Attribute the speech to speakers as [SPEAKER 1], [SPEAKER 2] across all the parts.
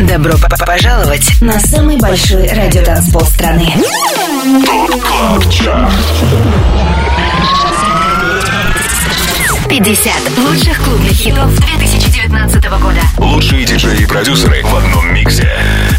[SPEAKER 1] Добро пожаловать на самый большой радиотанцпол страны. 50 лучших клубных хитов 2019 года.
[SPEAKER 2] Лучшие диджеи и продюсеры в одном миксе.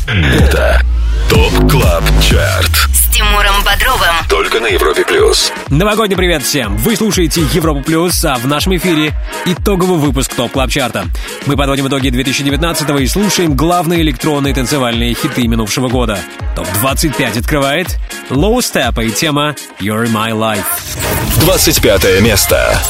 [SPEAKER 2] Это ТОП КЛАБ ЧАРТ.
[SPEAKER 1] Тимуром Бодровым.
[SPEAKER 2] Только на Европе Плюс.
[SPEAKER 3] Новогодний привет всем! Вы слушаете Европу Плюс, а в нашем эфире итоговый выпуск Top Club Chart а. Мы подводим итоги 2019 и слушаем главные электронные танцевальные хиты минувшего года. ТОП-25 открывает Low Steppa и тема You're My Life.
[SPEAKER 2] 25 место.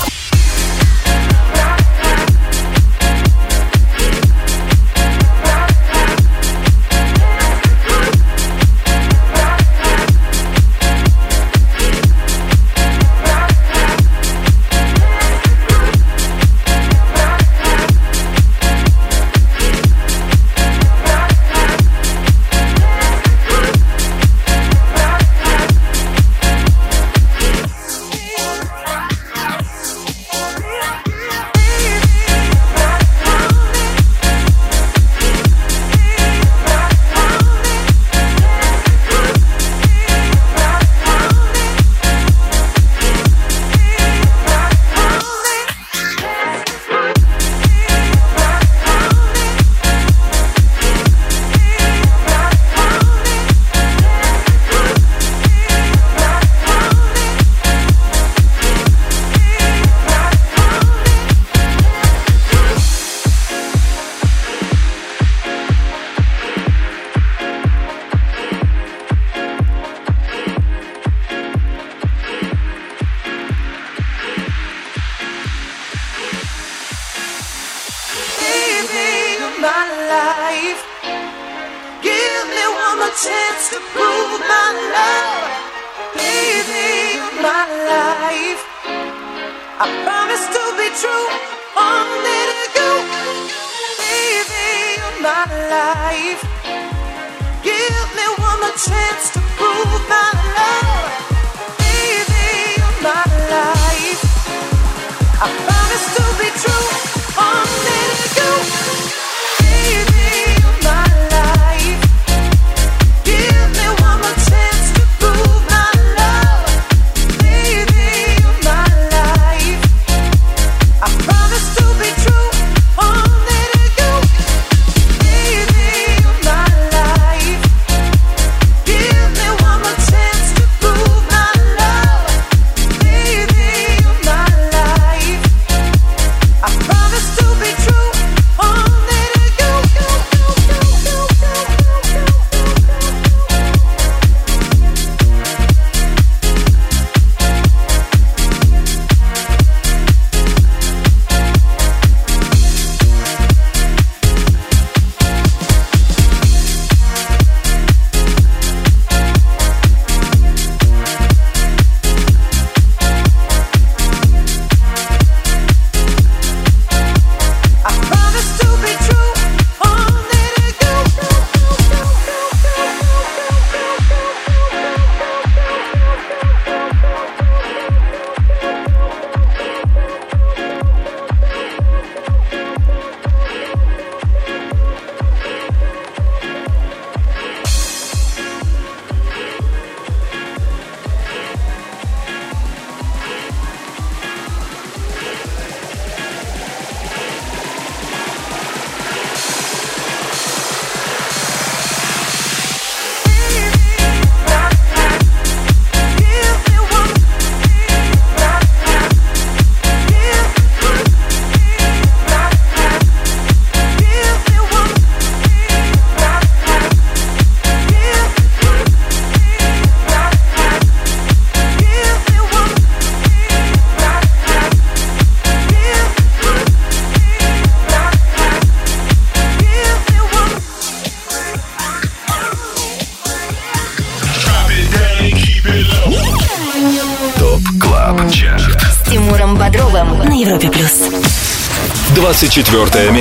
[SPEAKER 2] 24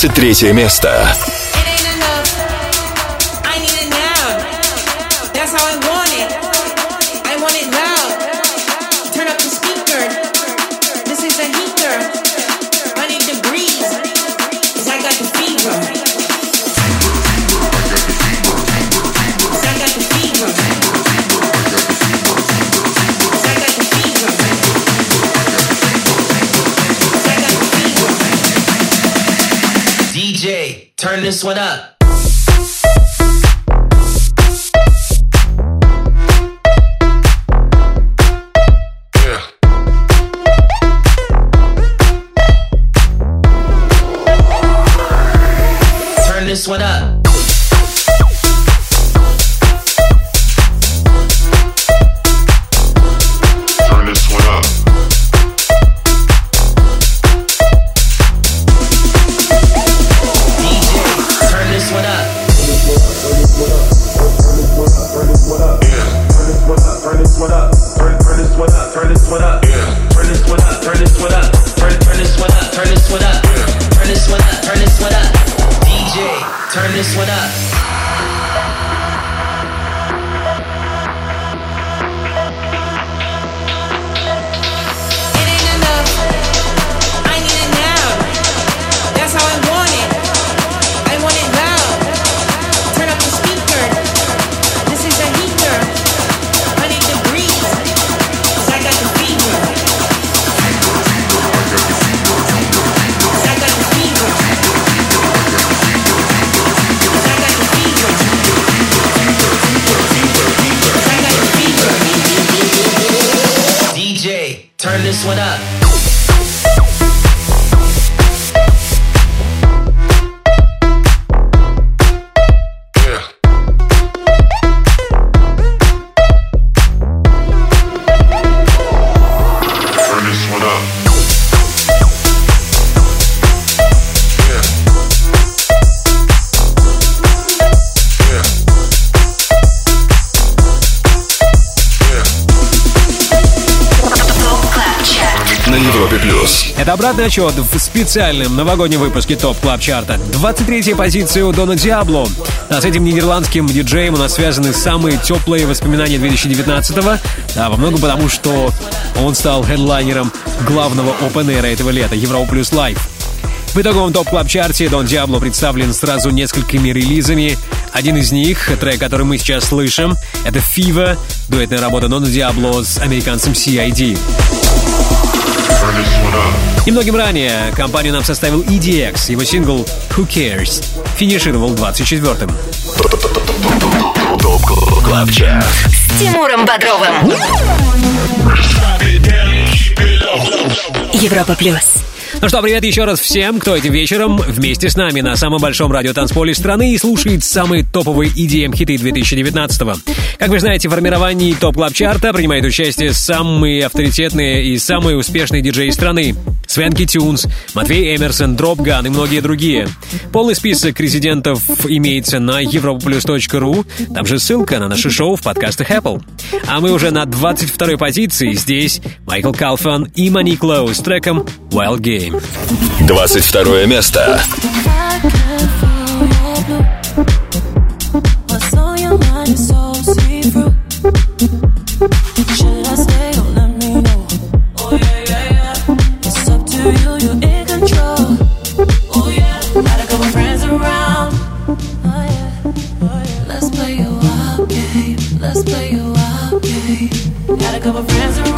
[SPEAKER 4] 23 место.
[SPEAKER 5] This one up.
[SPEAKER 3] Обратный отсчет в специальном новогоднем выпуске Top Club Chart а. 23-я позиция у Дона Диабло. А с этим нидерландским диджеем у нас связаны самые теплые воспоминания 2019-го, а во многом потому, что он стал хедлайнером главного open air этого лета Европа Плюс Live. В итоговом Top Club Chart е Дон Диабло представлен сразу несколькими релизами. Один из них, трек, который мы сейчас слышим, это Fever, дуэтная работа Дона Диабло с американцем CID. Немногим ранее компанию нам составил EDX, его сингл «Who Cares» финишировал 24-м.
[SPEAKER 6] С Тимуром Бодровым. Европа плюс.
[SPEAKER 3] Ну что, привет еще раз всем, кто этим вечером вместе с нами на самом большом радиотанцполе страны и слушает самые топовые EDM-хиты 2019-го. Как вы знаете, в формировании топ клаб чарта принимают участие самые авторитетные и самые успешные диджеи страны. Свенки Тюнс, Матвей Эмерсон, Дропган и многие другие. Полный список резидентов имеется на europaplus.ru, там же ссылка на наше шоу в подкастах Apple. А мы уже на 22-й позиции, здесь Майкл Калфан и Маник Лоу с треком Wild Game.
[SPEAKER 7] 22 место.
[SPEAKER 2] Should I Let's play a wild game. Got a couple friends around.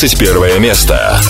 [SPEAKER 7] 21 место.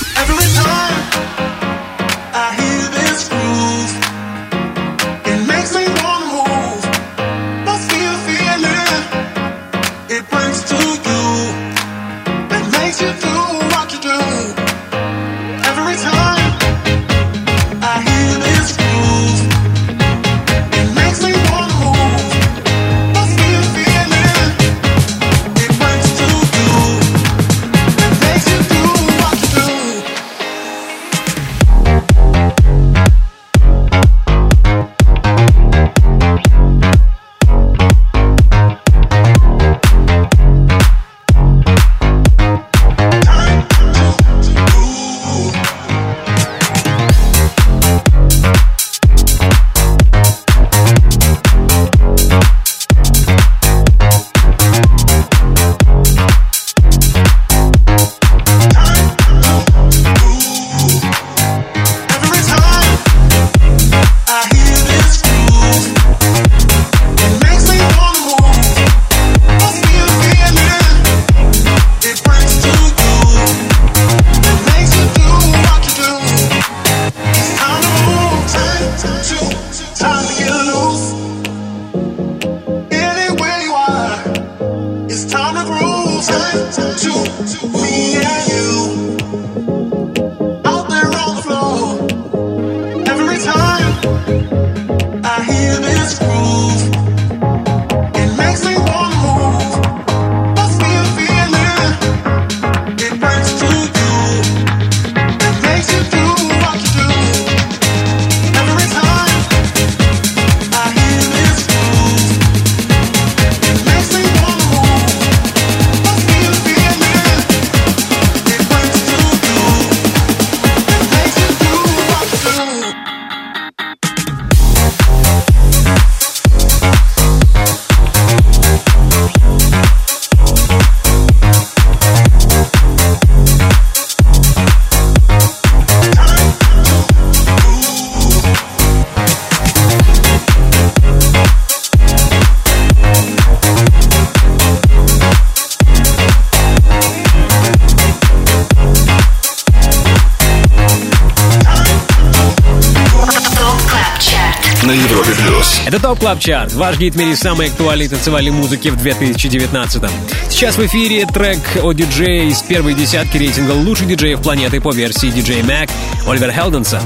[SPEAKER 3] Club Chart, ваш гид в мире самой актуальной танцевальной музыки в 2019 Сейчас в эфире трек о диджее из первой десятки рейтинга лучших диджеев планеты по версии DJ Mag Оливер Хелденса.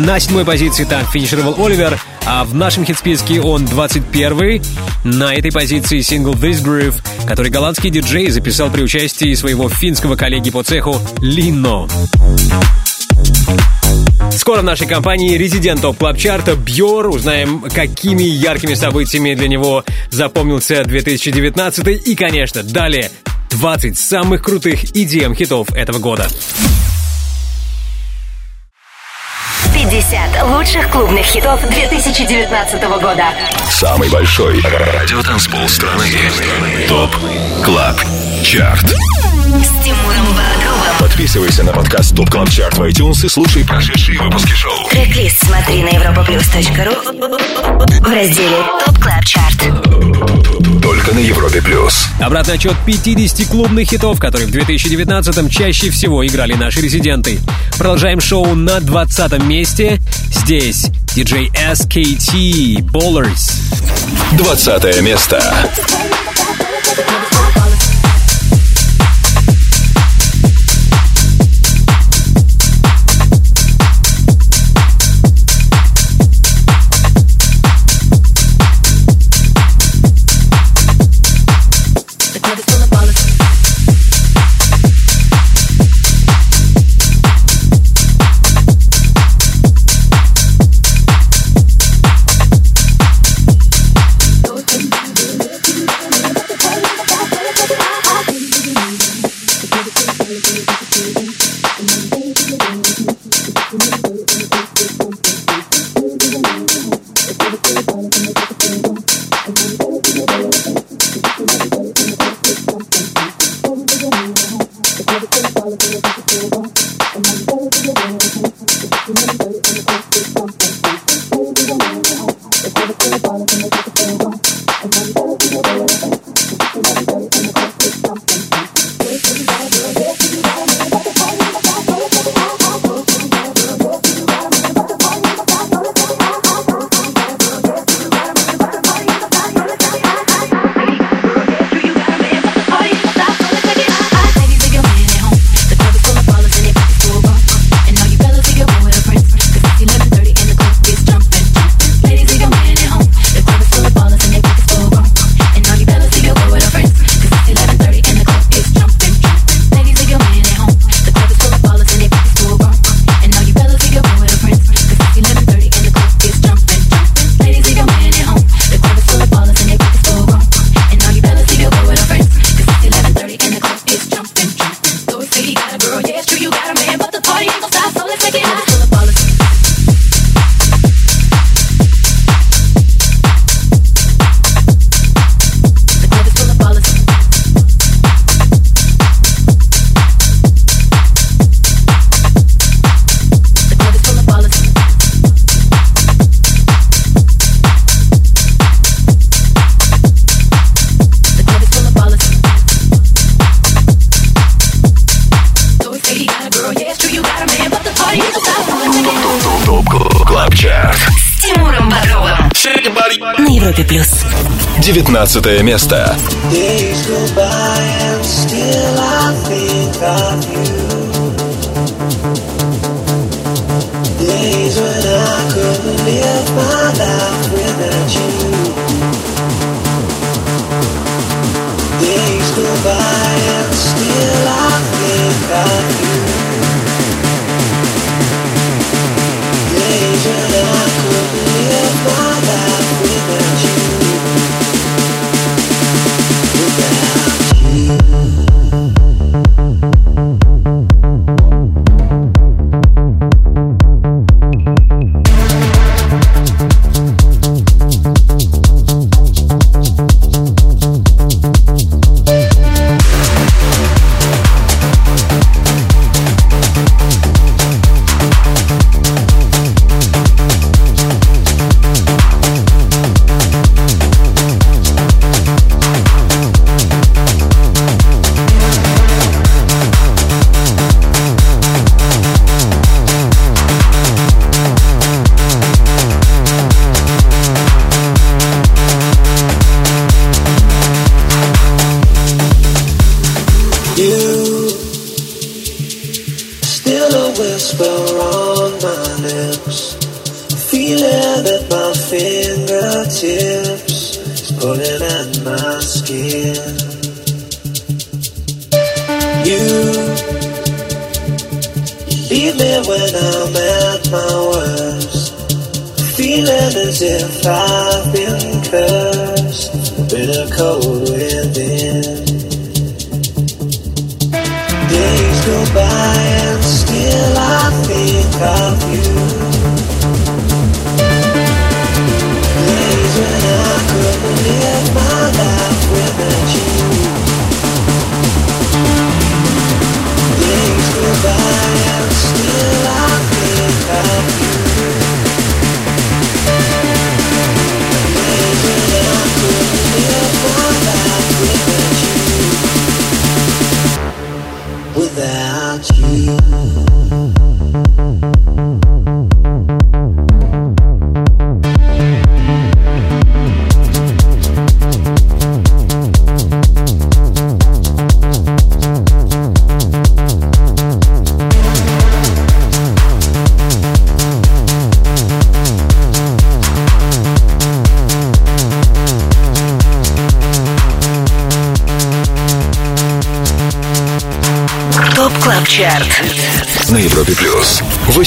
[SPEAKER 3] На седьмой позиции там финишировал Оливер, а в нашем хит-списке он 21 На этой позиции сингл This Groove, который голландский диджей записал при участии своего финского коллеги по цеху Lenno. Скоро в нашей компании резидент топ клаб чарта Бьор. Узнаем, какими яркими событиями для него запомнился 2019 и, конечно, далее 20 самых крутых EDM хитов этого года.
[SPEAKER 1] 50 лучших клубных хитов 2019 года.
[SPEAKER 8] Самый большой радиотанцпол страны. ТОП Клаб Чарт.
[SPEAKER 1] С Тимуром.
[SPEAKER 8] Подписывайся на подкаст ТОП Клаб Чарт в iTunes и слушай прошедшие выпуски шоу.
[SPEAKER 1] Трек-лист смотри на europaplus.ru в разделе ТОП КЛАБ ЧАРТ.
[SPEAKER 8] Только на Европе плюс.
[SPEAKER 3] Обратный отсчет 50 клубных хитов, которые в 2019-м чаще всего играли наши резиденты. Продолжаем шоу на 20 месте. Здесь диджей SKT Bowlers.
[SPEAKER 8] 20 место.
[SPEAKER 7] 19 место.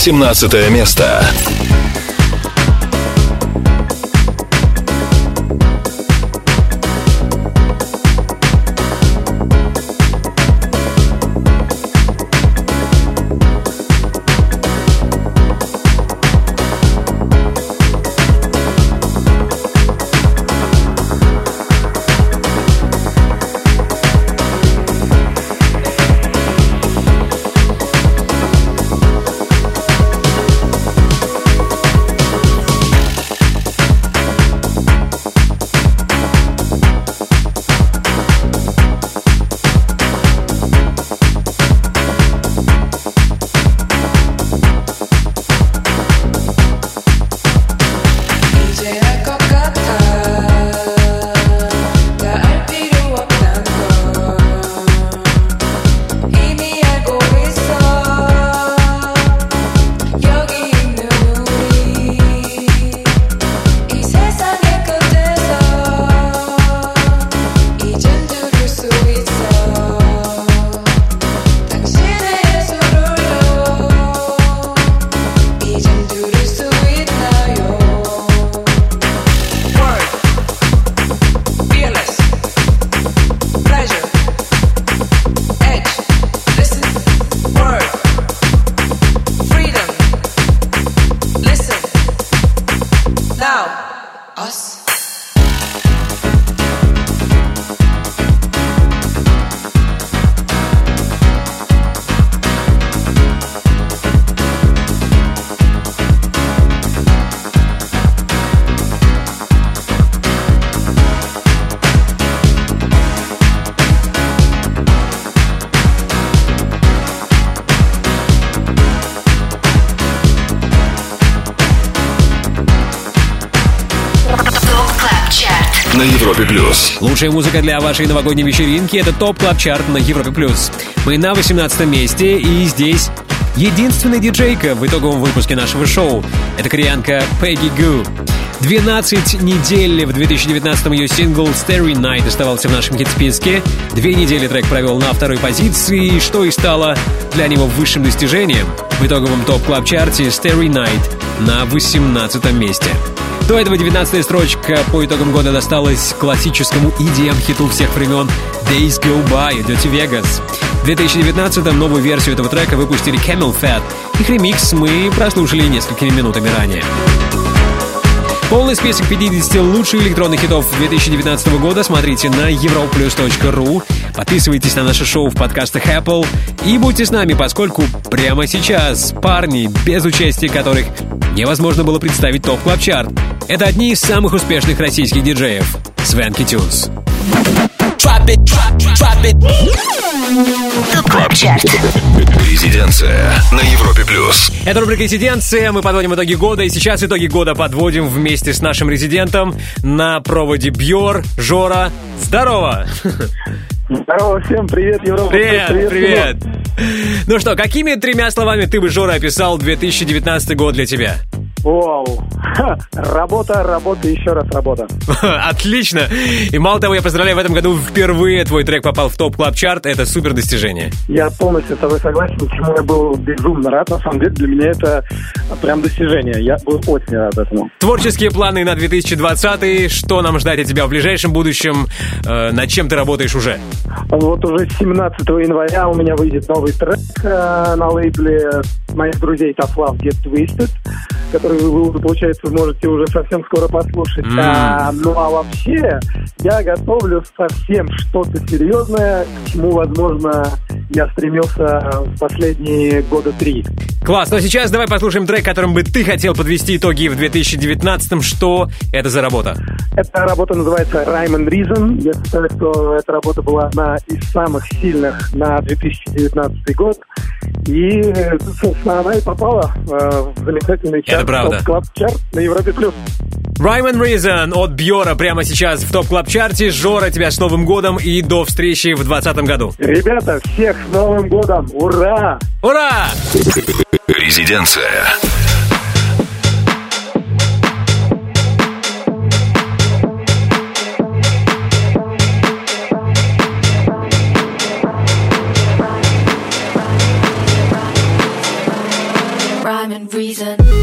[SPEAKER 7] 18 место.
[SPEAKER 3] Лучшая музыка для вашей новогодней вечеринки — это ТОП Клаб Чарт на Европе плюс. Мы на 18 месте, и здесь единственная диджейка в итоговом выпуске нашего шоу. Это кореянка Пегги Гу. 12 недель в 2019-м ее сингл «Starry Night» оставался в нашем хит-списке. Две недели трек провел на второй позиции, что и стало для него высшим достижением. В итоговом топ-клаб-чарте «Starry Night» на 18 месте. До этого 19 строчка по итогам года досталась классическому EDM-хиту всех времен Days Go By Dirty Vegas. В 2019 новую версию этого трека выпустили Camel Fat. Их ремикс мы прослушали несколькими минутами ранее. Полный список 50 лучших электронных хитов 2019 года смотрите на europlus.ru. Подписывайтесь на наше шоу в подкастах Apple и будьте с нами, поскольку прямо сейчас парни, без участия которых невозможно было представить топ клаб чарт это одни из самых успешных российских диджеев. Свенки Тюнс.
[SPEAKER 7] Резиденция на Европе плюс.
[SPEAKER 3] Это рубрика «Резиденция». Мы подводим итоги года. И сейчас итоги года подводим вместе с нашим резидентом на проводе Бьор. Жора, здорово!
[SPEAKER 9] Здорово всем, привет, Европа.
[SPEAKER 3] Привет,
[SPEAKER 9] Всем
[SPEAKER 3] привет! Ну что, какими тремя словами ты бы, Жора, описал 2019 год для тебя?
[SPEAKER 9] Вау. Ха, Работа, работа, еще раз работа.
[SPEAKER 3] Отлично! И мало того, я поздравляю, в этом году впервые твой трек попал в топ клаб чарт Это супер достижение.
[SPEAKER 9] Я полностью с тобой согласен, чему я был безумно рад. На самом деле, для меня это прям достижение. Я был очень рад этому.
[SPEAKER 3] Творческие планы на 2020 Что нам ждать от тебя в ближайшем будущем? Э, над чем ты работаешь уже?
[SPEAKER 9] Вот уже 17 января у меня выйдет новый трек э, на лейбле моих друзей Love Get Twisted, который вы, вы, получается, можете уже совсем скоро послушать.
[SPEAKER 3] М.
[SPEAKER 9] А, ну а вообще, я готовлю совсем что-то серьезное, к чему, возможно, я стремился в последние года три.
[SPEAKER 3] Класс, но сейчас давай послушаем трек, которым бы ты хотел подвести итоги в 2019 Что это за работа?
[SPEAKER 9] Эта работа называется Rhyme and Reason. Я считаю, что эта работа была одна из самых сильных на 2019 год. И, собственно, она и попала э, в замечательный
[SPEAKER 3] Это
[SPEAKER 9] чарт,
[SPEAKER 3] правда.
[SPEAKER 9] топ-клаб-чарт на Европе плюс.
[SPEAKER 3] Rhyme and Reason от Бьора прямо сейчас в топ клаб чарте Жора, тебя с Новым годом и до встречи в 2020 году.
[SPEAKER 9] Ребята, всех с Новым годом! Ура!
[SPEAKER 3] Ура!
[SPEAKER 7] Резиденция.
[SPEAKER 2] Rhyme and reason.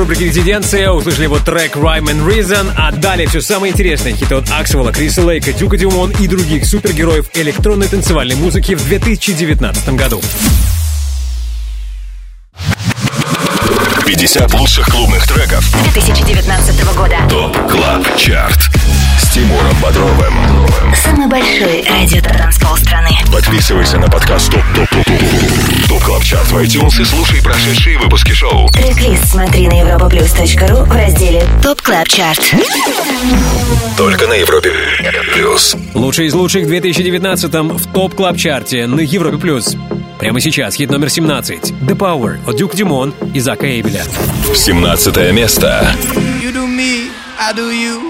[SPEAKER 3] Рубрике «Резиденция». Услышали его трек «Rhyme and Reason». А далее все самое интересное. Хиты от Аксвелла, Криса Лейка, Дюка Дюмон и других супергероев электронной танцевальной музыки в 2019 году.
[SPEAKER 7] 50 лучших клубных треков
[SPEAKER 6] 2019 года.
[SPEAKER 7] ТОП КЛАБ ЧАРТ с Тимуром Бодровым.
[SPEAKER 6] Самый большой радио-транспол страны.
[SPEAKER 7] Подписывайся на подкаст ТОП ТОП ТОП ТОП ТОП КЛАБ ЧАРТ в iTunes и слушай прошедшие выпуски шоу.
[SPEAKER 6] Трек-лист смотри на europaplus.ru в разделе ТОП Клаб Чарт.
[SPEAKER 7] Только на Европе Плюс.
[SPEAKER 3] Лучший из лучших в 2019 в топ клаб чарте на Европе плюс. Прямо сейчас хит номер 17 «The Power» от Дюк Дюмон и Зака Эйбела.
[SPEAKER 7] 17 место.
[SPEAKER 10] You do me, I do you.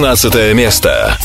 [SPEAKER 7] 16 место.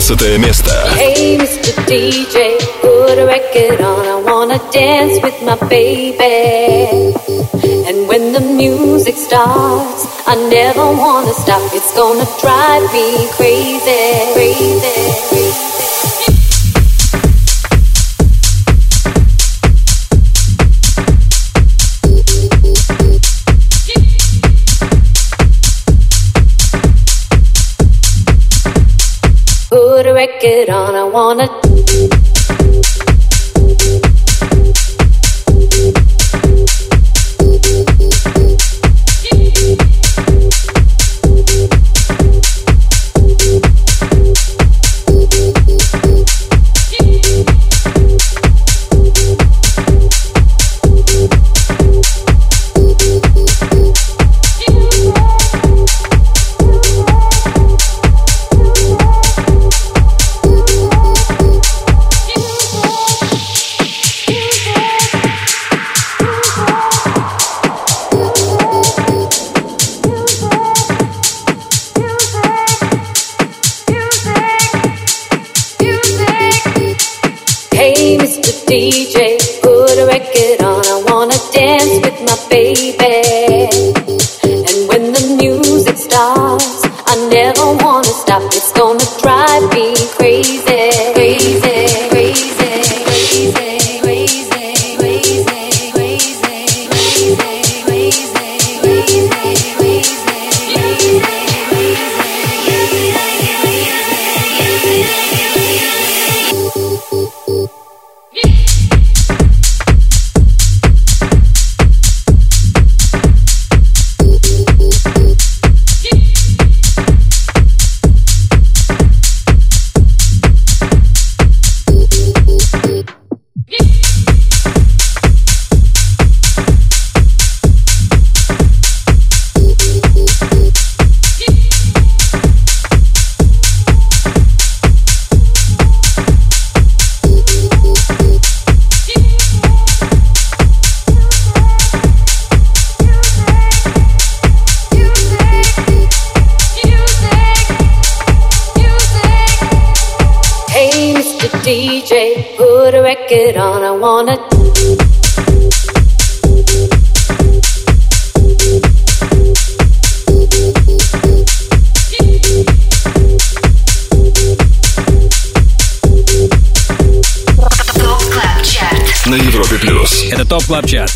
[SPEAKER 11] 16 место.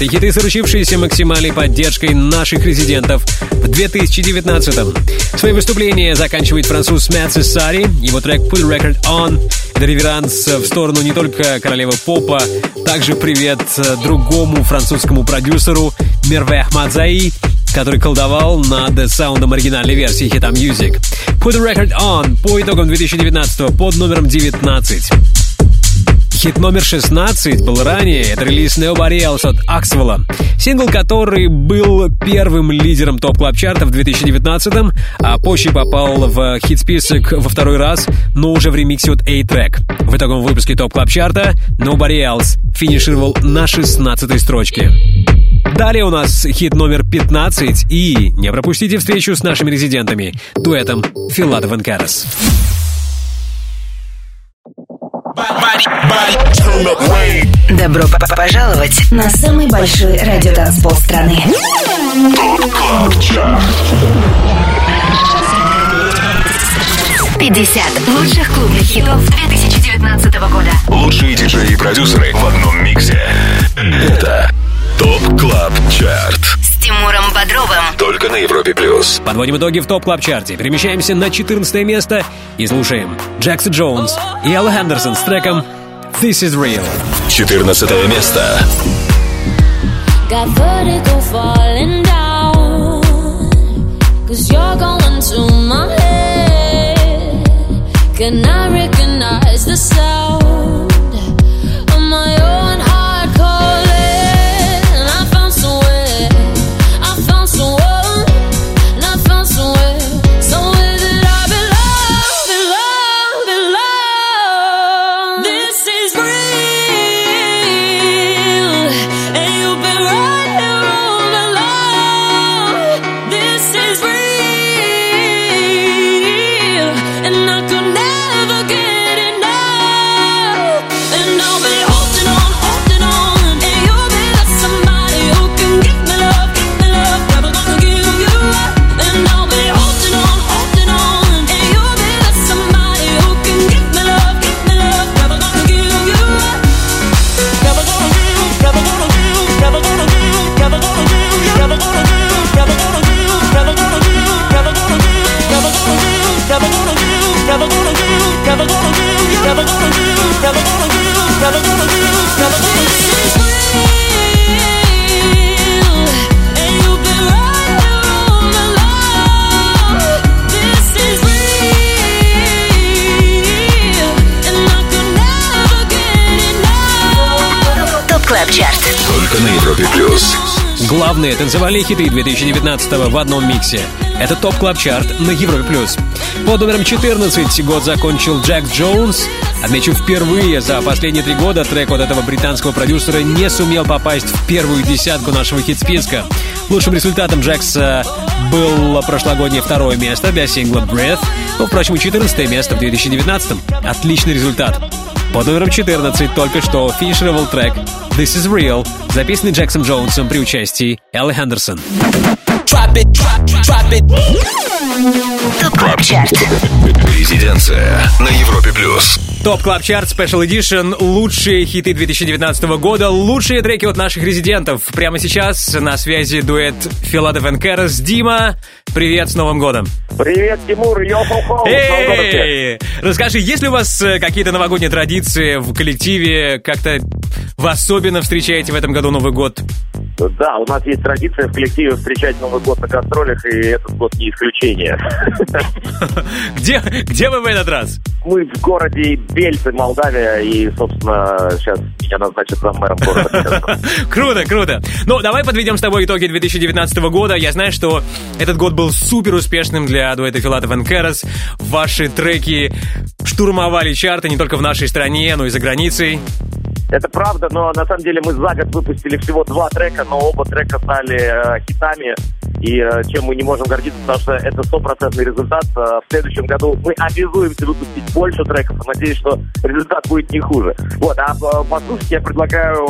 [SPEAKER 3] Клаб Чарт и хиты, заручившиеся максимальной поддержкой наших резидентов в 2019-м. Свои выступления заканчивает француз Мэтт Сассари. Его трек Put Record On. Это реверанс в сторону не только королевы попа, также привет другому французскому продюсеру Мирвэ Ахмадзаи, который колдовал над саундом оригинальной версии хита Music. Put Record On по итогам 2019 под номером 19. Хит номер 16 был ранее, это релиз Nobody Else от Аксвелла. Сингл, который был первым лидером топ клаб чарта в 2019 а позже попал в хит-список во второй раз, но уже в ремиксе от A-Track. В итоговом выпуске топ клаб чарта Nobody Else финишировал на 16 строчке. Далее у нас хит номер 15 и не пропустите встречу с нашими резидентами, дуэтом Филадов и.
[SPEAKER 6] Добро пожаловать на самый большой радиотанцпол страны.
[SPEAKER 11] Клаб Чарт.
[SPEAKER 6] 50 лучших клубных хитов 2019 года.
[SPEAKER 11] Лучшие диджеи и продюсеры в одном миксе. Это ТОП Клаб Чарт.
[SPEAKER 6] Тимуром Бодровым.
[SPEAKER 11] Только на Европе плюс.
[SPEAKER 3] Подводим итоги в топ клаб чарте Перемещаемся на 14 место и слушаем Джекса Джонса и Элла Хендерсон с треком This is Real.
[SPEAKER 11] 14 место.
[SPEAKER 2] Got vertigo falling down. Cause you're going to my head. Can I recognize the sound
[SPEAKER 3] Танцевальные хиты 2019 в одном миксе. Это ТОП Клаб Чарт на Европе плюс. Под номером 14 год закончил Джекс Джонс. Отмечу, впервые за последние три года трек от этого британского продюсера не сумел попасть в первую десятку нашего хит-списка. Лучшим результатом Джекса было прошлогоднее второе место для сингла Breathe, но, впрочем, и 14 место в 2019. Отличный результат. Под номером 14 только что финишировал трек This is Real, записанный Джексом Джонсом при участии Эллы Хендерсон.
[SPEAKER 7] Резиденция на Европе плюс.
[SPEAKER 3] Топ Клаб Чарт Special Edition. Лучшие хиты 2019 года. Лучшие треки от наших резидентов. Прямо сейчас на связи дуэт Filatov & Karas. Дима, привет с Новым годом.
[SPEAKER 12] Привет, Тимур, йо-хо-хо!
[SPEAKER 3] Расскажи, есть ли у вас э, какие-то новогодние традиции в коллективе? Как-то вы особенно встречаете в этом году Новый год?
[SPEAKER 12] Да, у нас есть традиция в коллективе встречать Новый год на гастролях, и этот год не исключение.
[SPEAKER 3] Где, где вы в этот раз?
[SPEAKER 12] Мы в городе Бельцы, Молдавия, и, собственно, сейчас меня назначат за мэром города.
[SPEAKER 3] Круто, круто. Ну, давай подведем с тобой итоги 2019 года. Я знаю, что этот год был супер успешным для дуэта Филатов и Керас. Ваши треки штурмовали чарты не только в нашей стране, но и за границей.
[SPEAKER 12] Это правда, но на самом деле мы за год выпустили всего два трека, но оба трека стали э, хитами, и э, чем мы не можем гордиться, потому что это стопроцентный результат. Э, в следующем году мы обязуемся выпустить больше треков, надеюсь, что результат будет не хуже. Вот, а э, послушать я предлагаю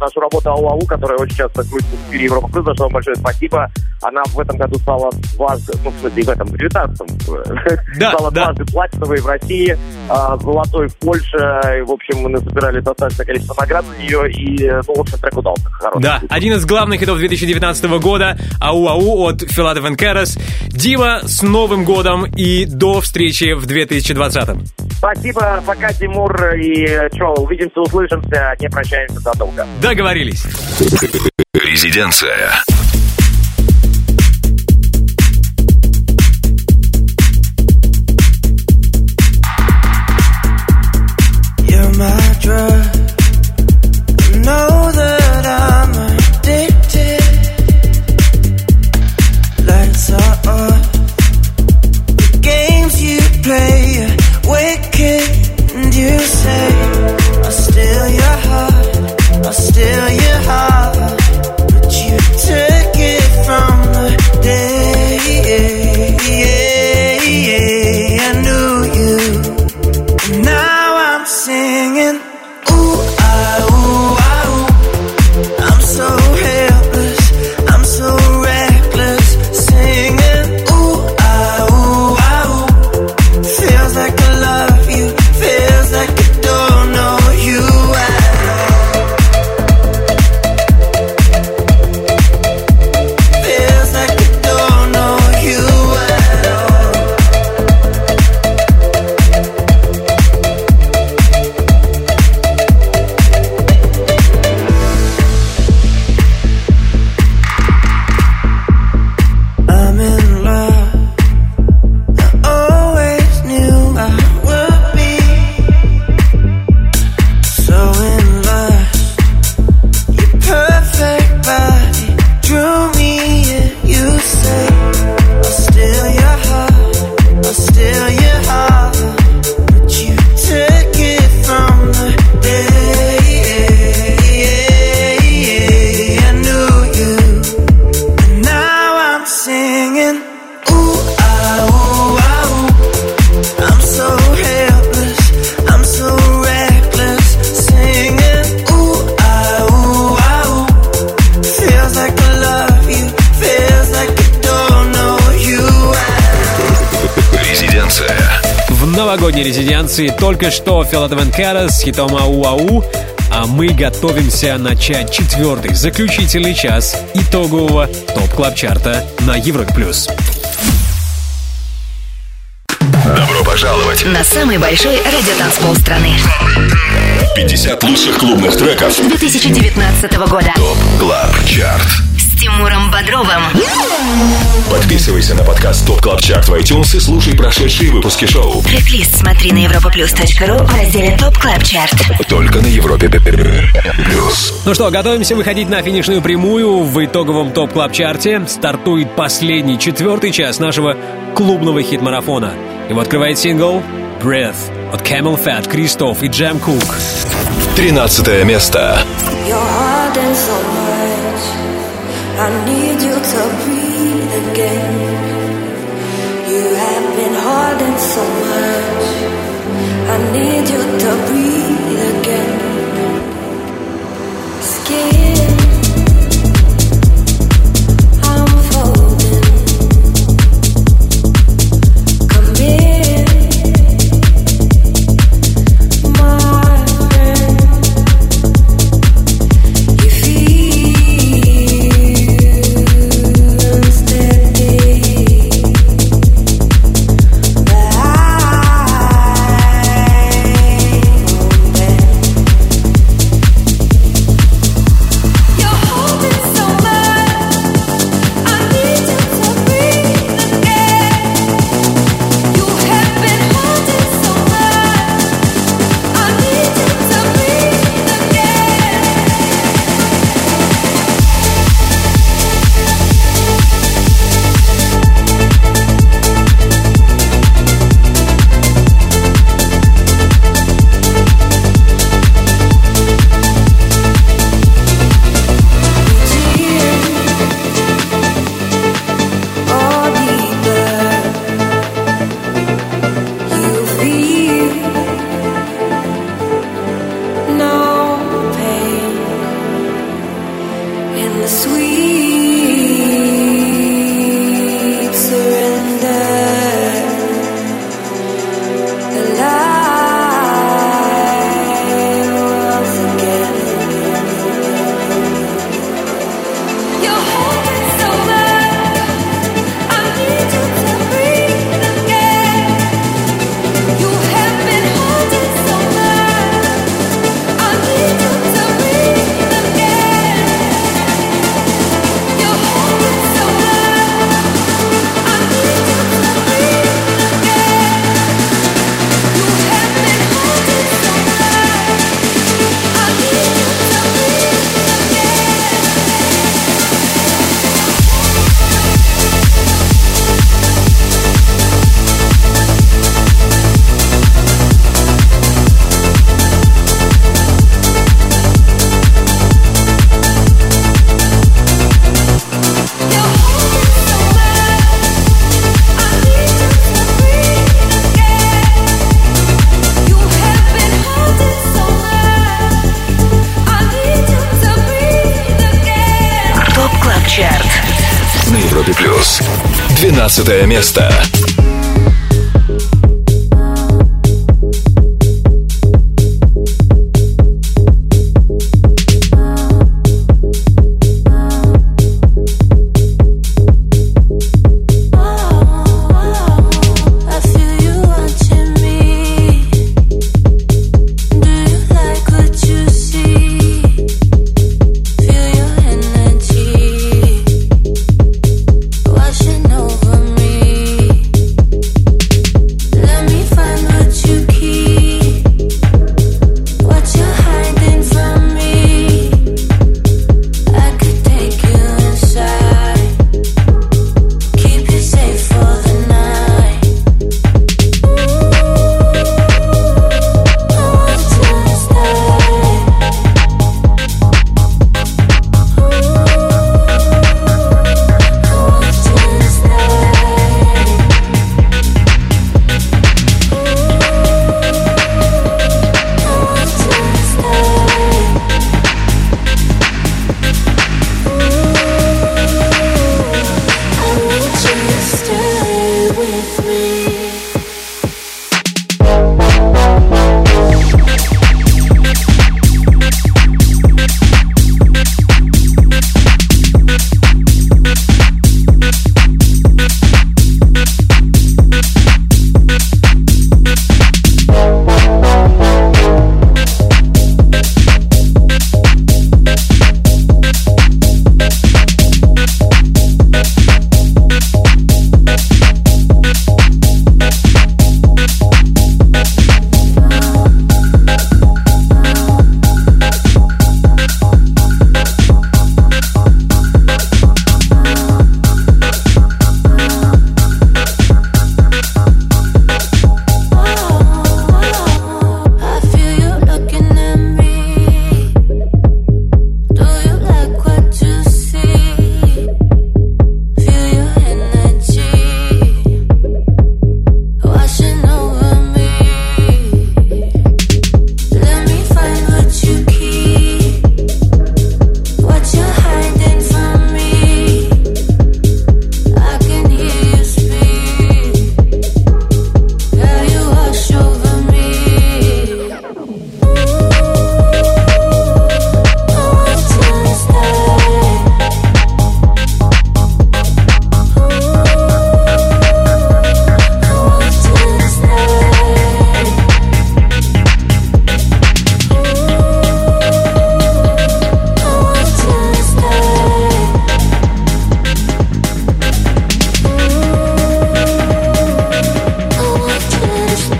[SPEAKER 12] нашу работу АУАУ, которая очень часто крутится в эфире Европа Плюс, за что вам большое спасибо. Она в этом году стала дважды, ну, в смысле, в этом, в 19
[SPEAKER 3] Да,
[SPEAKER 12] стала
[SPEAKER 3] да.
[SPEAKER 12] дважды платиновой в России, а, золотой в Польше. И, в общем, мы насобирали достаточное количество наград за нее, и, ну, в общем, трек удался. Хороший.
[SPEAKER 3] Да, один из главных хитов 2019 года «Ау-ау» от Филатов Керас. Дима, с Новым годом и до встречи в 2020
[SPEAKER 12] Спасибо, пока, Тимур, и что, увидимся, услышимся, не прощаемся задолго.
[SPEAKER 3] Договорились.
[SPEAKER 7] Резиденция.
[SPEAKER 3] Только что Filatov & Karas с хитом «Ау-ау», а мы готовимся начать четвертый, заключительный час итогового топ клаб чарта на Европе плюс.
[SPEAKER 7] Добро пожаловать.
[SPEAKER 6] На самый большой радиотанцпол страны.
[SPEAKER 7] 50 лучших клубных треков.
[SPEAKER 6] 2019 года.
[SPEAKER 7] ТОП Клаб Чарт.
[SPEAKER 6] Тимуром Бодровым.
[SPEAKER 2] Подписывайся на подкаст Топ Клаб Чарт в iTunes и слушай прошедшие выпуски шоу.
[SPEAKER 6] Трек-лист смотри на europaplus.ru в разделе ТОП Клаб Чарт.
[SPEAKER 2] Только на Европе плюс.
[SPEAKER 3] Ну что, готовимся выходить на финишную прямую. В итоговом ТОП Клаб Чарте стартует последний, четвертый час нашего клубного хит-марафона. Его открывает сингл «Breathe» от CamelPhat, Кристоф и Джем Кук.
[SPEAKER 2] 13 место.
[SPEAKER 13] You're hurting so much. I need you to breathe again. You have been holding so much. I need you to breathe
[SPEAKER 2] Европе плюс. 12 место.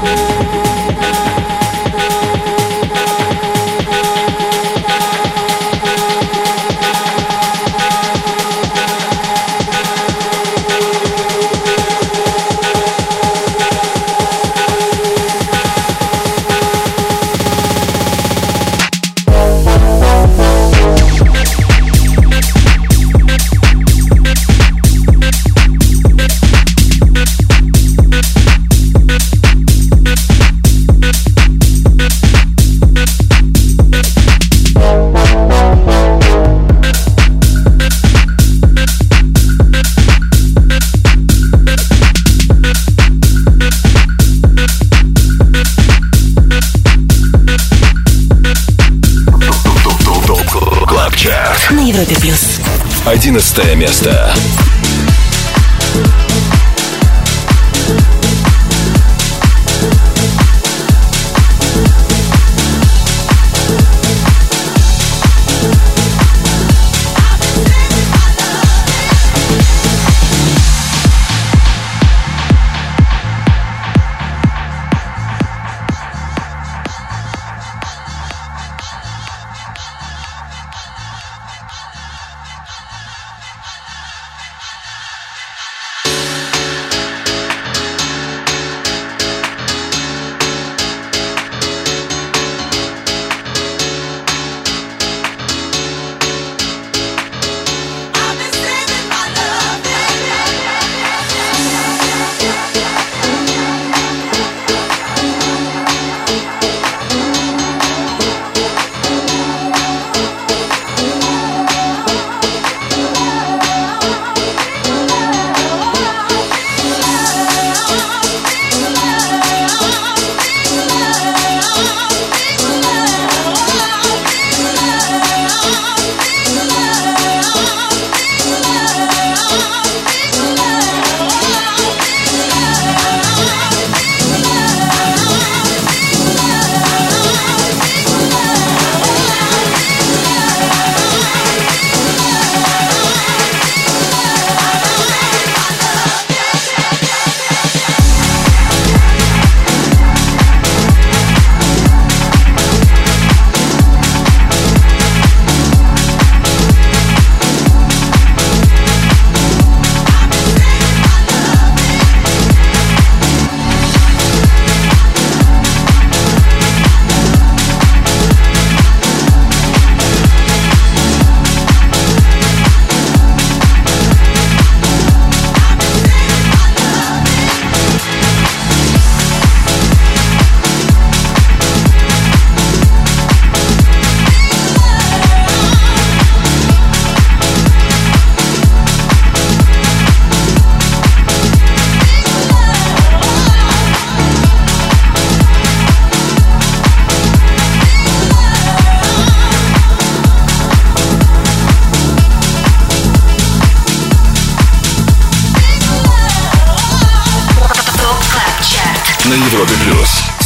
[SPEAKER 7] Oh.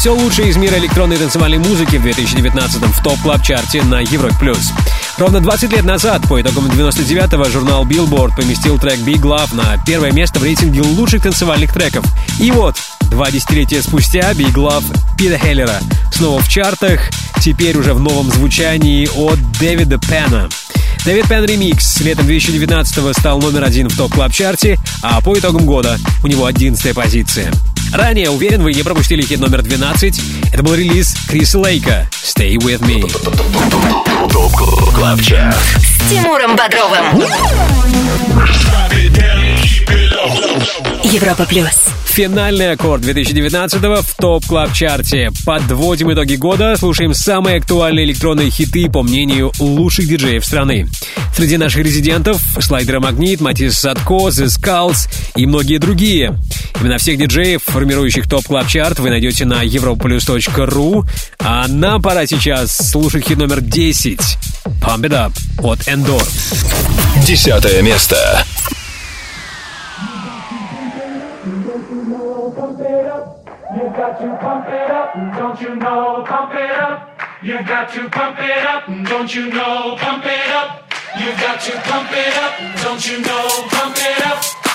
[SPEAKER 3] Все лучшее из мира электронной танцевальной музыки в 2019 в топ клаб чарте на Европе+. плюс. Ровно 20 лет назад, по итогам 99-го, журнал Billboard поместил трек Big Love на первое место в рейтинге лучших танцевальных треков. И вот, два десятилетия спустя, Big Love Пита Хеллера снова в чартах, теперь уже в новом звучании от Дэвида Пена. Дэвид Пен ремикс летом 2019 стал номер один в топ клаб чарте а по итогам года у него 11 позиция. Ранее, уверен, вы не пропустили хит номер 12. Это был релиз Криса Лейка «Stay With Me».
[SPEAKER 6] С Тимуром Бодровым. Европа плюс.
[SPEAKER 3] Финальный аккорд 2019 в топ клаб чарте Подводим итоги года, слушаем самые актуальные электронные хиты по мнению лучших диджеев страны. Среди наших резидентов Слайдера Магнит, Матис Садко, The Skulls и многие другие. Именно всех диджеев, формирующих топ клаб чарт вы найдете на europlus.ru. А нам пора сейчас слушать хит номер 10 Pump It Up от Endor.
[SPEAKER 7] Десятое место.
[SPEAKER 14] You got to pump it up, don't you know? Pump it up. You got to pump it up, don't you know? Pump it up. You got to pump it up, don't you know? Pump it up.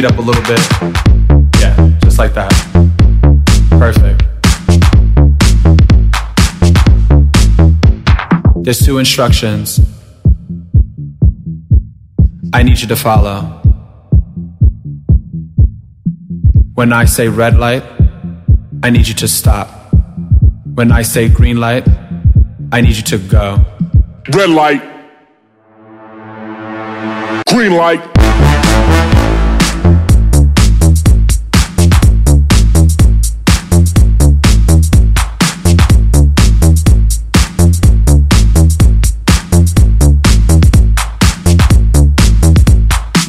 [SPEAKER 15] Beat up a little bit? Yeah, just like that. Perfect. There's two instructions I need you to follow. When I say red light, I need you to stop. When I say green light, I need you to go.
[SPEAKER 16] Red light. Green light.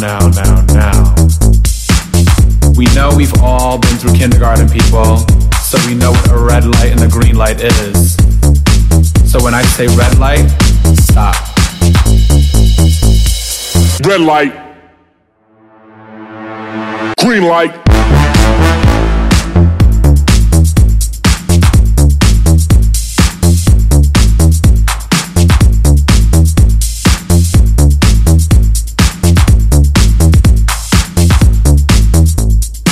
[SPEAKER 15] Now, now, now, now. We know we've all been through kindergarten, people, so we know what a red light and a green light is. So when I say red light, stop.
[SPEAKER 16] Red light. Green light.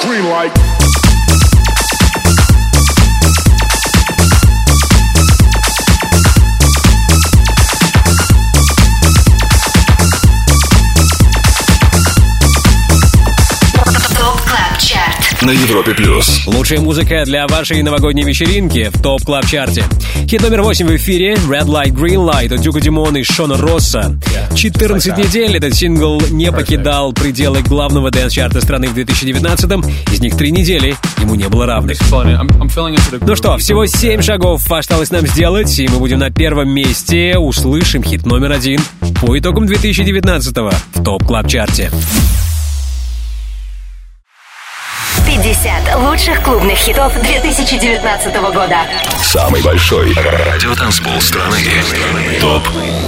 [SPEAKER 16] Green light.
[SPEAKER 7] На Европе плюс.
[SPEAKER 3] Лучшая музыка для вашей новогодней вечеринки в ТОП Клаб Чарте. Хит номер 8 в эфире Red Light Green Light от Дюка Дюмона и Шона Росса. 14 недель этот сингл не покидал пределы главного дэнс-чарта страны в 2019-м. Из них три недели ему не было равных. Ну что, всего 7 шагов осталось нам сделать, и мы будем на первом месте. Услышим хит номер один по итогам 2019-го в TOP Club Chart е.
[SPEAKER 6] 50 лучших клубных хитов 2019 года.
[SPEAKER 7] Самый большой радиотанцпол страны. TOP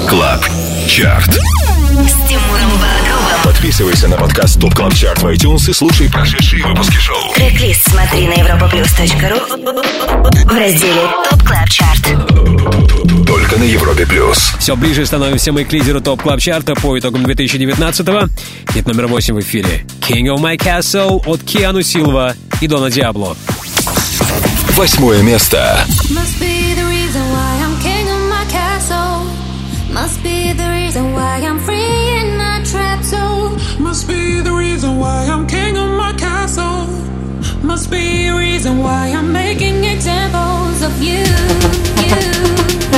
[SPEAKER 7] Club Chart.
[SPEAKER 6] С Тимуром Бодровым.
[SPEAKER 7] Подписывайся на подкаст TOP Club Chart в iTunes и слушай прошедшие выпуски шоу.
[SPEAKER 6] Трек-лист смотри на europaplus.ru в разделе TOP Club Chart.
[SPEAKER 7] Только на Европе Плюс.
[SPEAKER 3] Все ближе становимся мы к лидеру TOP Club Chart а по итогам 2019-го. Хит номер 8 в эфире. King of My Castle от Киану Силва и Дона Диабло.
[SPEAKER 7] Восьмое место.
[SPEAKER 2] Must be the reason why I'm king of my castle. Must be the reason why I'm free in my trap zone.
[SPEAKER 17] Must be the reason why I'm king of my castle.
[SPEAKER 2] Must be a reason why I'm making examples of you. You,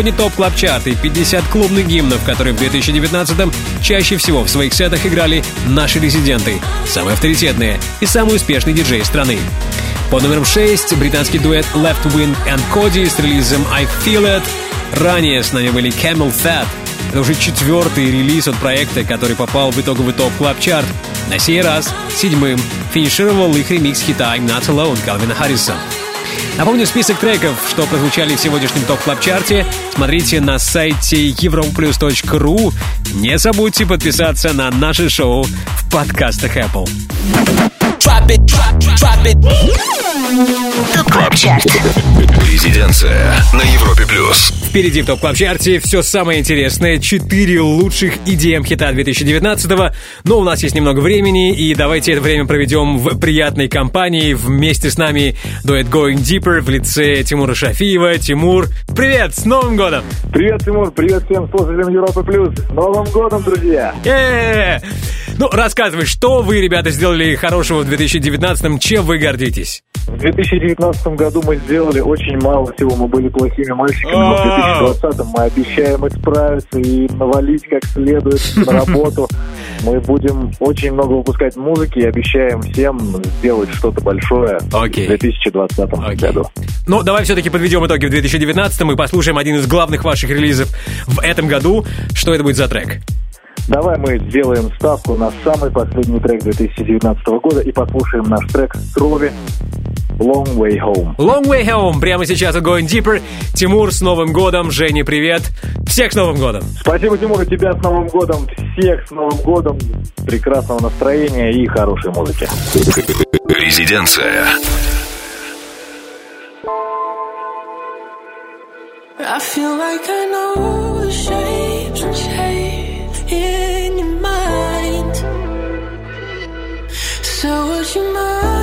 [SPEAKER 3] Новогодний топ клаб чарт и 50 клубных гимнов, которые в 2019-м чаще всего в своих сетах играли наши резиденты, самые авторитетные и самые успешные диджеи страны. Под номером 6 британский дуэт Left Wing and Cody с релизом I Feel It. Ранее с нами были Camel Fat. Это уже четвертый релиз от проекта, который попал в итоговый топ клаб чарт. На сей раз седьмым финишировал их ремикс хита I'm Not Alone Калвина Харриса. Напомню список треков, что прозвучали в сегодняшнем TOP Club Chart е Смотрите на сайте europaplus.ru. Не забудьте подписаться на наше шоу в подкастах Apple.
[SPEAKER 6] TOP Club Chart.
[SPEAKER 8] Резиденция на Европе плюс.
[SPEAKER 3] Впереди в TOP Club Chart е все самое интересное. Четыре лучших EDM хита 2019-го. Но у нас есть немного времени, и давайте это время проведем в приятной компании. Вместе с нами дуэт Going Deeper в лице Тимура Шафиева. Тимур, привет! С Новым годом!
[SPEAKER 18] Привет, Тимур, привет всем слушателям Европы Плюс. С Новым годом, друзья!
[SPEAKER 3] Э-э-э! Ну, рассказывай, что вы, ребята, сделали хорошего в 2019-м, чем вы гордитесь?
[SPEAKER 18] В 2019 году мы сделали очень мало всего, мы были плохими мальчиками, но в 2020 мы обещаем исправиться и навалить как следует на работу. Мы будем очень много выпускать музыки и обещаем всем сделать что-то большое
[SPEAKER 3] Окей.
[SPEAKER 18] в 2020 году.
[SPEAKER 3] Ну, давай все-таки подведем итоги в 2019-м и послушаем один из главных ваших релизов в этом году. Что это будет за трек?
[SPEAKER 18] Давай мы сделаем ставку на самый последний трек 2019 года и послушаем наш трек Трови Long Way Home.
[SPEAKER 3] Long Way Home прямо сейчас у Going Deeper. Тимур, с Новым годом. Женя, привет. Всех с Новым годом.
[SPEAKER 18] Спасибо, Тимур, и тебя с Новым годом. Всех с Новым годом. Прекрасного настроения и хорошей музыки.
[SPEAKER 8] Резиденция.
[SPEAKER 13] I feel like I know the shapes and shapes in your mind. So would you mind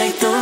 [SPEAKER 13] perfecto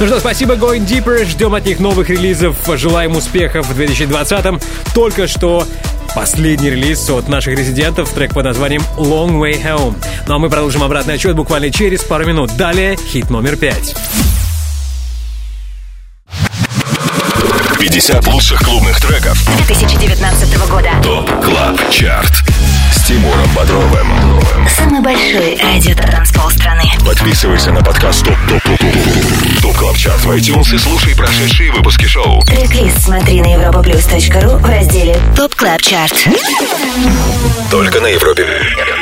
[SPEAKER 3] Ну что, спасибо Going Deeper. Ждем от них новых релизов. Желаем успехов в 2020-м. Только что последний релиз от наших резидентов, трек под названием Long Way Home. Ну а мы продолжим обратный отсчет буквально через пару минут. Далее хит номер пять.
[SPEAKER 13] 50 лучших клубных треков
[SPEAKER 6] 2019 года.
[SPEAKER 13] TOP Club Chart. Тимуром Бодровым.
[SPEAKER 6] Самый большой радио страны.
[SPEAKER 13] Подписывайся на подкаст ТОП ТОП ТОП ТОП TOP Club Chart в iTunes и слушай прошедшие выпуски шоу.
[SPEAKER 6] трек смотри на europaplus.ru в разделе TOP Club Chart.
[SPEAKER 13] Только на Европе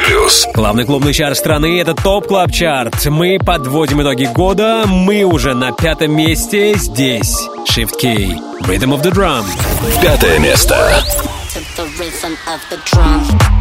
[SPEAKER 13] Плюс.
[SPEAKER 3] Главный клубный чарт страны — это ТОП КЛАП ЧАРТ. Мы подводим итоги года, мы уже на пятом месте здесь. Shift K3Y. Rhythm of the Drum.
[SPEAKER 13] Пятое место.
[SPEAKER 19] to the rhythm of the drum.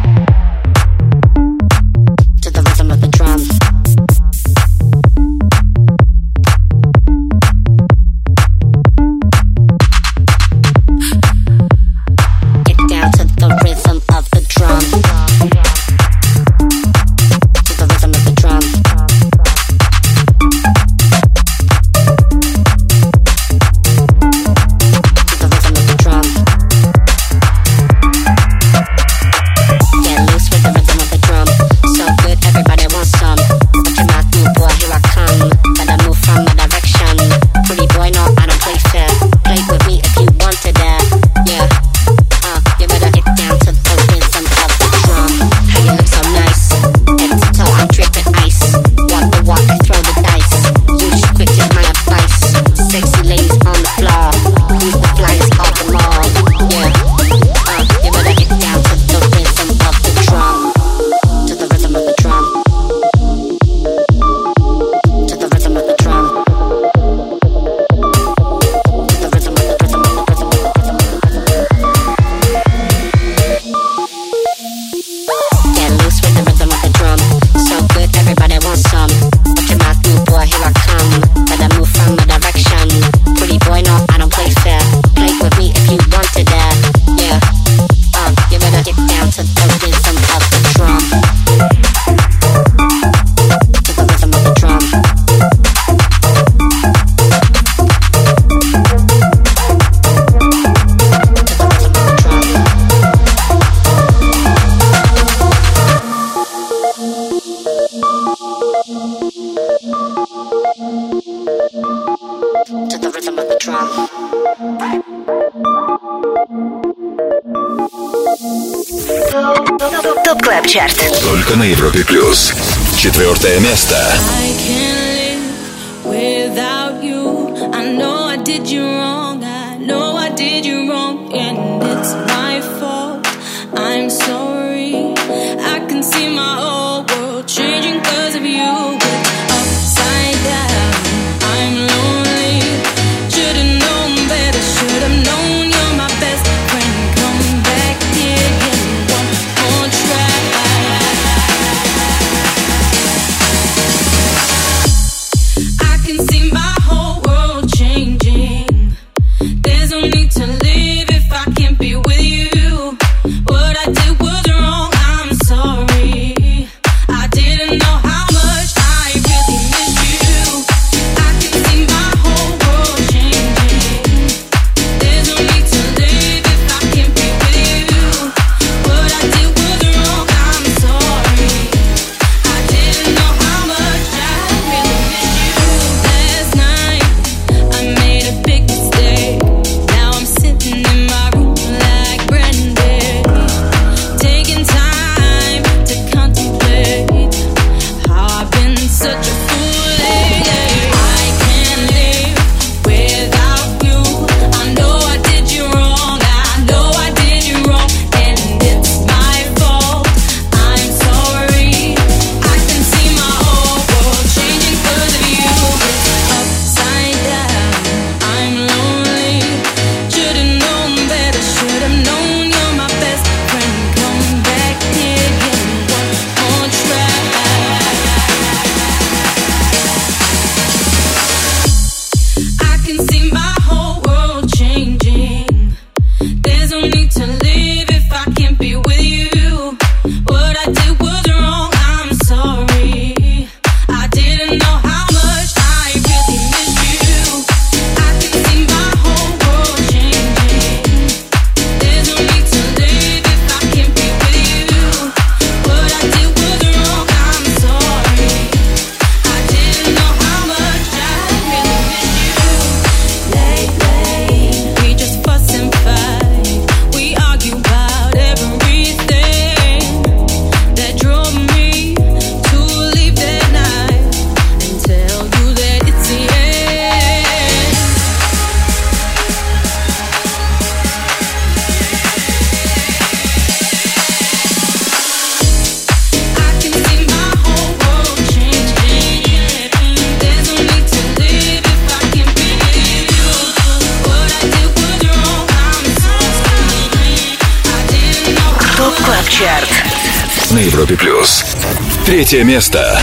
[SPEAKER 8] Чарт.
[SPEAKER 4] Только на Европе Плюс. Четвертое место.
[SPEAKER 6] I can't
[SPEAKER 4] на Европе плюс. Третье место.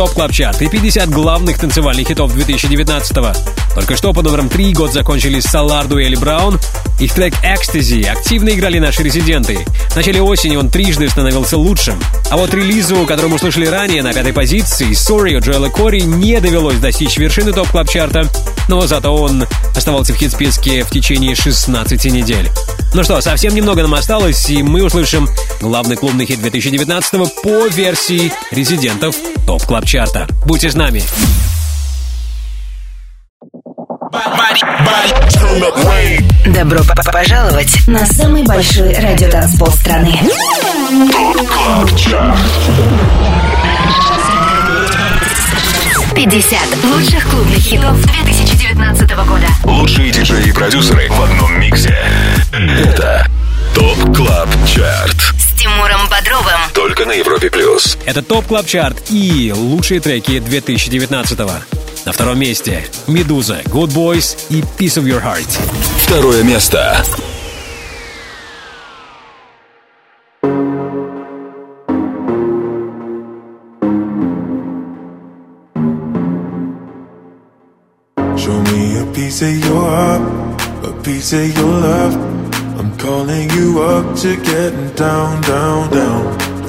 [SPEAKER 3] TOP Club Chart и 50 главных танцевальных хитов 2019-го. Только что под номером 3 год закончили Солардо и Элли Браун. Их трек «Экстази» активно играли наши резиденты. В начале осени он трижды становился лучшим. А вот релизу, который мы услышали ранее на пятой позиции, «Sorry» от Джоэла Кори не довелось достичь вершины TOP Club Chart а, но зато он оставался в хит-списке в течение 16 недель. Ну что, совсем немного нам осталось, и мы услышим главный клубный хит 2019 по версии резидентов TOP Club Chart а. Будьте с нами.
[SPEAKER 6] Добро пожаловать на самый большой радиотанцпол страны. 50 лучших клубных хитов 2019 года.
[SPEAKER 7] Лучшие диджеи и продюсеры в одном миксе. Это ТОП Клаб Чарт.
[SPEAKER 6] С Тимуром Бодровым.
[SPEAKER 7] Только на Европе плюс.
[SPEAKER 3] Это TOP Club Chart и лучшие треки 2019-го. На втором месте «Meduza», «Good Boys» и «Piece of Your Heart».
[SPEAKER 7] Второе место.
[SPEAKER 20] Show me a piece of your heart, a piece of your love. I'm calling you up to getting down, down, down.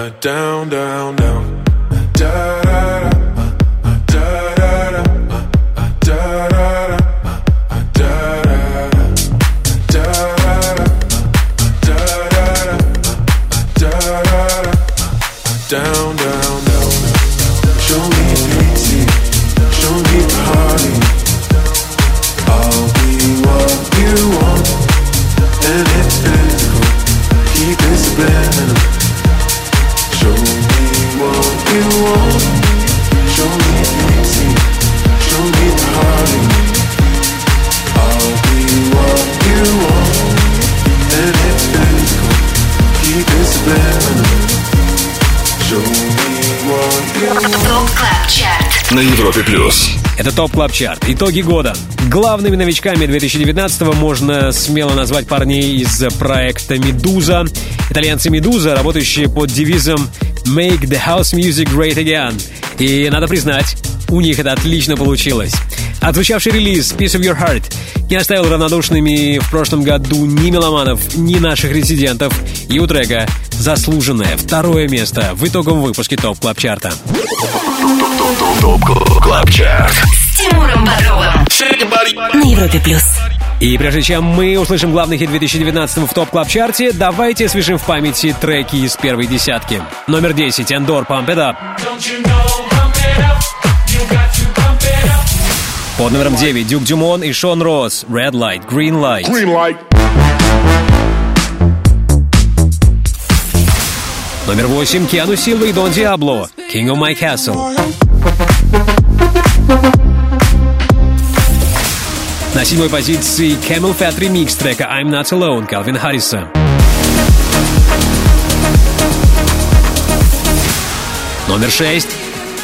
[SPEAKER 20] Uh, down, down, down. Da da
[SPEAKER 7] На Европе плюс.
[SPEAKER 3] Это TOP Club Chart. Итоги года. Главными новичками 2019-го можно смело назвать парней из проекта «Meduza». Итальянцы «Meduza», работающие под девизом «Make the house music great again». И, надо признать, у них это отлично получилось. Отзвучавший релиз «Piece of Your Heart» не оставил равнодушными в прошлом году ни меломанов, ни наших резидентов. И у трека заслуженное второе место в итоговом выпуске TOP Club Chart
[SPEAKER 7] а. TOP Club Chart.
[SPEAKER 6] С Тимуром Бодровым. На Европе плюс.
[SPEAKER 3] И прежде чем мы услышим главный хит 2019 в TOP Club Chart е давайте освежим в памяти треки из первой десятки. Номер 10 Endor Pump It Up.
[SPEAKER 14] Don't you know, pump it up. You got to pump it up.
[SPEAKER 3] Под номером 9 Дюк Дюмон и Шон Росс Red Light, Green Light.
[SPEAKER 16] Green light.
[SPEAKER 3] Номер 8 Киану Силва и Дон Диабло King of My Castle. На седьмой позиции Camel Fat ремикс трека I'm Not Alone Калвин Харриса. Номер 6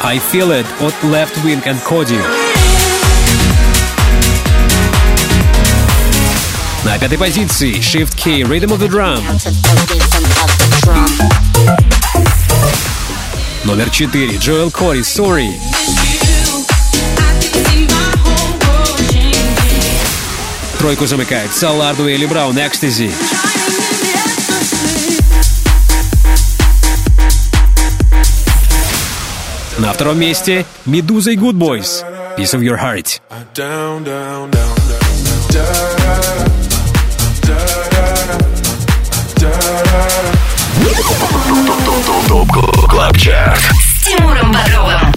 [SPEAKER 3] I Feel It от Left Wing and Cody. На пятой позиции Shift K Rhythm of the Drum. Номер 4 Джоэл Кори Sorry. Тройку замыкает Саларду или Браун Экстази. На втором месте Медуза и Good Boys Piece of Your Heart.
[SPEAKER 20] Down, down, down, down. Da da
[SPEAKER 7] TOP Club Chart.
[SPEAKER 6] С Тимуром Бодровым.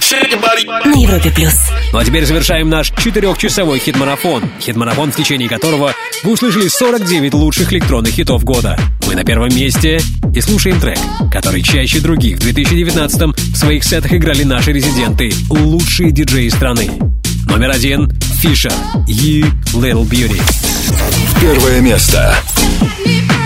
[SPEAKER 6] На Европе плюс.
[SPEAKER 3] Ну а теперь завершаем наш четырехчасовой хит-марафон. Хит-марафон, в течение которого вы услышали 49 лучших электронных хитов года. Мы на первом месте и слушаем трек, который чаще других в 2019-м в своих сетах играли наши резиденты, лучшие диджеи страны. Номер один — Фишер, You Little Beauty.
[SPEAKER 7] Первое место.
[SPEAKER 6] ТОП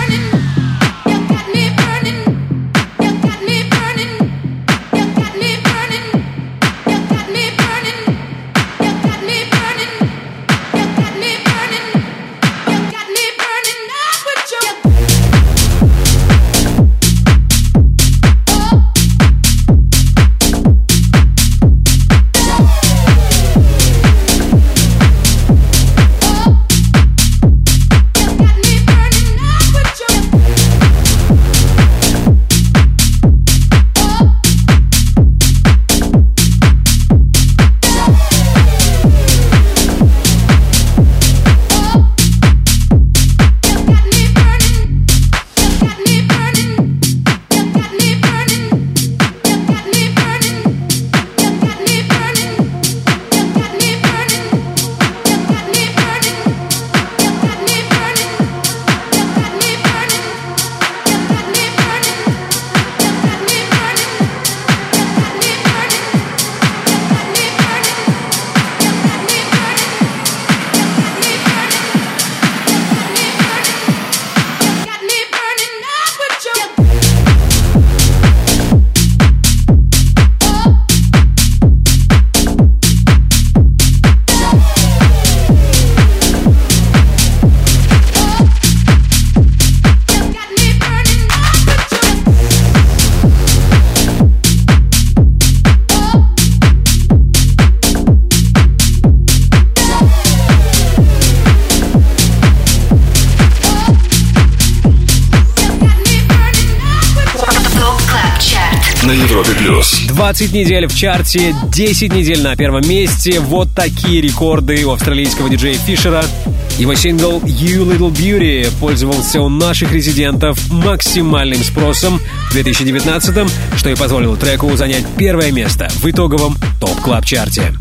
[SPEAKER 3] 20 недель в чарте, 10 недель на первом месте. Вот такие рекорды у австралийского диджея Фишера. Его сингл You Little Beauty пользовался у наших резидентов максимальным спросом в 2019 что и позволило треку занять первое место в итоговом TOP Club Chart
[SPEAKER 7] е.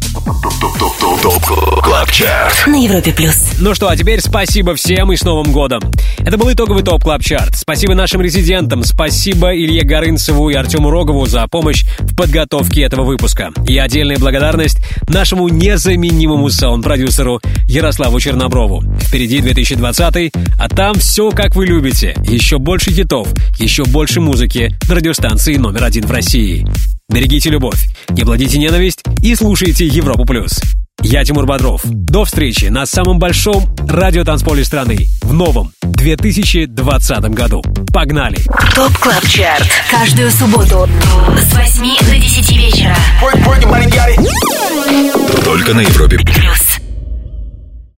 [SPEAKER 7] TOP Club Chart.
[SPEAKER 6] На Европе плюс.
[SPEAKER 3] Ну что, а теперь спасибо всем и с Новым годом. Это был итоговый TOP Club Chart. Спасибо нашим резидентам, спасибо Илье Горынцеву и Артему Рогову за помощь в подготовке этого выпуска. И отдельная благодарность нашему незаменимому саунд-продюсеру Ярославу Черноброву. Впереди 2020 а там все как вы любите. Еще больше хитов, еще больше музыки на радиостанции номер один в России. Берегите любовь, не плодите ненависть и слушайте Европу+. плюс. Я Тимур Бодров. До встречи на самом большом радиотанцполе страны в новом 2020 году. Погнали!
[SPEAKER 6] TOP Club Chart. Каждую субботу с 8 до 10 вечера.
[SPEAKER 7] Только на Европе